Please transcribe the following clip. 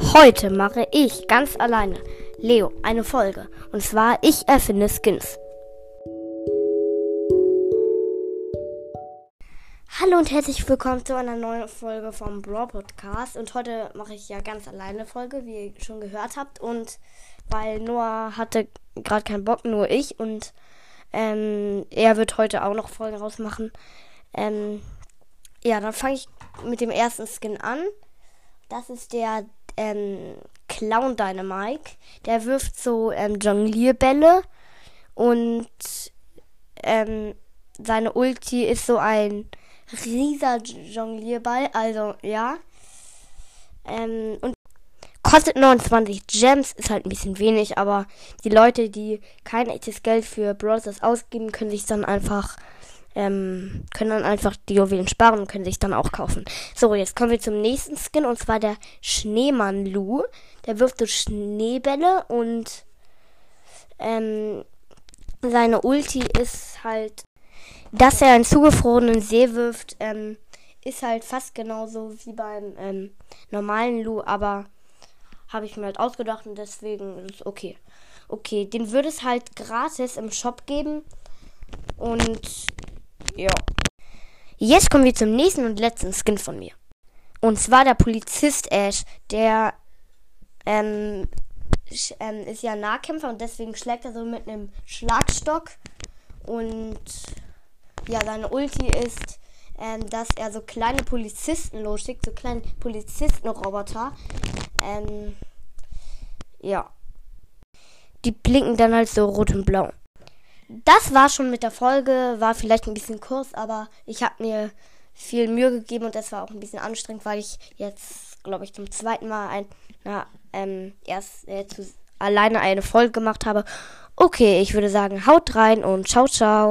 Heute mache ich ganz alleine, Leo, eine Folge. Und zwar Ich erfinde Skins. Hallo und herzlich willkommen zu einer neuen Folge vom Brawl Podcast. Und heute mache ich ja ganz alleine Folge, wie ihr schon gehört habt. Und weil Noah hatte gerade keinen Bock, nur ich. Und ähm, er wird heute auch noch Folgen rausmachen. Ähm, ja, dann fange ich mit dem ersten Skin an. Das ist der ähm, Clown Dynamike. Der wirft so ähm, Jonglierbälle und ähm, seine Ulti ist so ein rieser Jonglierball. Also ja. Ähm, und kostet 29 Gems, ist halt ein bisschen wenig, aber die Leute, die kein echtes Geld für Browsers ausgeben, können sich dann einfach ähm, können dann einfach die Juwelen sparen und können sich dann auch kaufen. So, jetzt kommen wir zum nächsten Skin und zwar der Schneemann Lu. Der wirft so Schneebälle und ähm, seine Ulti ist halt, dass er einen zugefrorenen See wirft, ähm, ist halt fast genauso wie beim ähm, normalen Lu, aber habe ich mir halt ausgedacht und deswegen ist es okay. Okay, den würde es halt gratis im Shop geben und ja. Jetzt kommen wir zum nächsten und letzten Skin von mir. Und zwar der Polizist Ash, der ähm, ähm, ist ja Nahkämpfer und deswegen schlägt er so mit einem Schlagstock. Und ja, seine Ulti ist, ähm, dass er so kleine Polizisten losschickt, so kleine Polizistenroboter. Ähm, ja. Die blinken dann halt so rot und blau das war schon mit der Folge. War vielleicht ein bisschen kurz, aber ich habe mir viel Mühe gegeben und das war auch ein bisschen anstrengend, weil ich jetzt, glaube ich, zum zweiten Mal ein, na, ähm, erst äh, zu, alleine eine Folge gemacht habe. Okay, ich würde sagen, haut rein und ciao, ciao.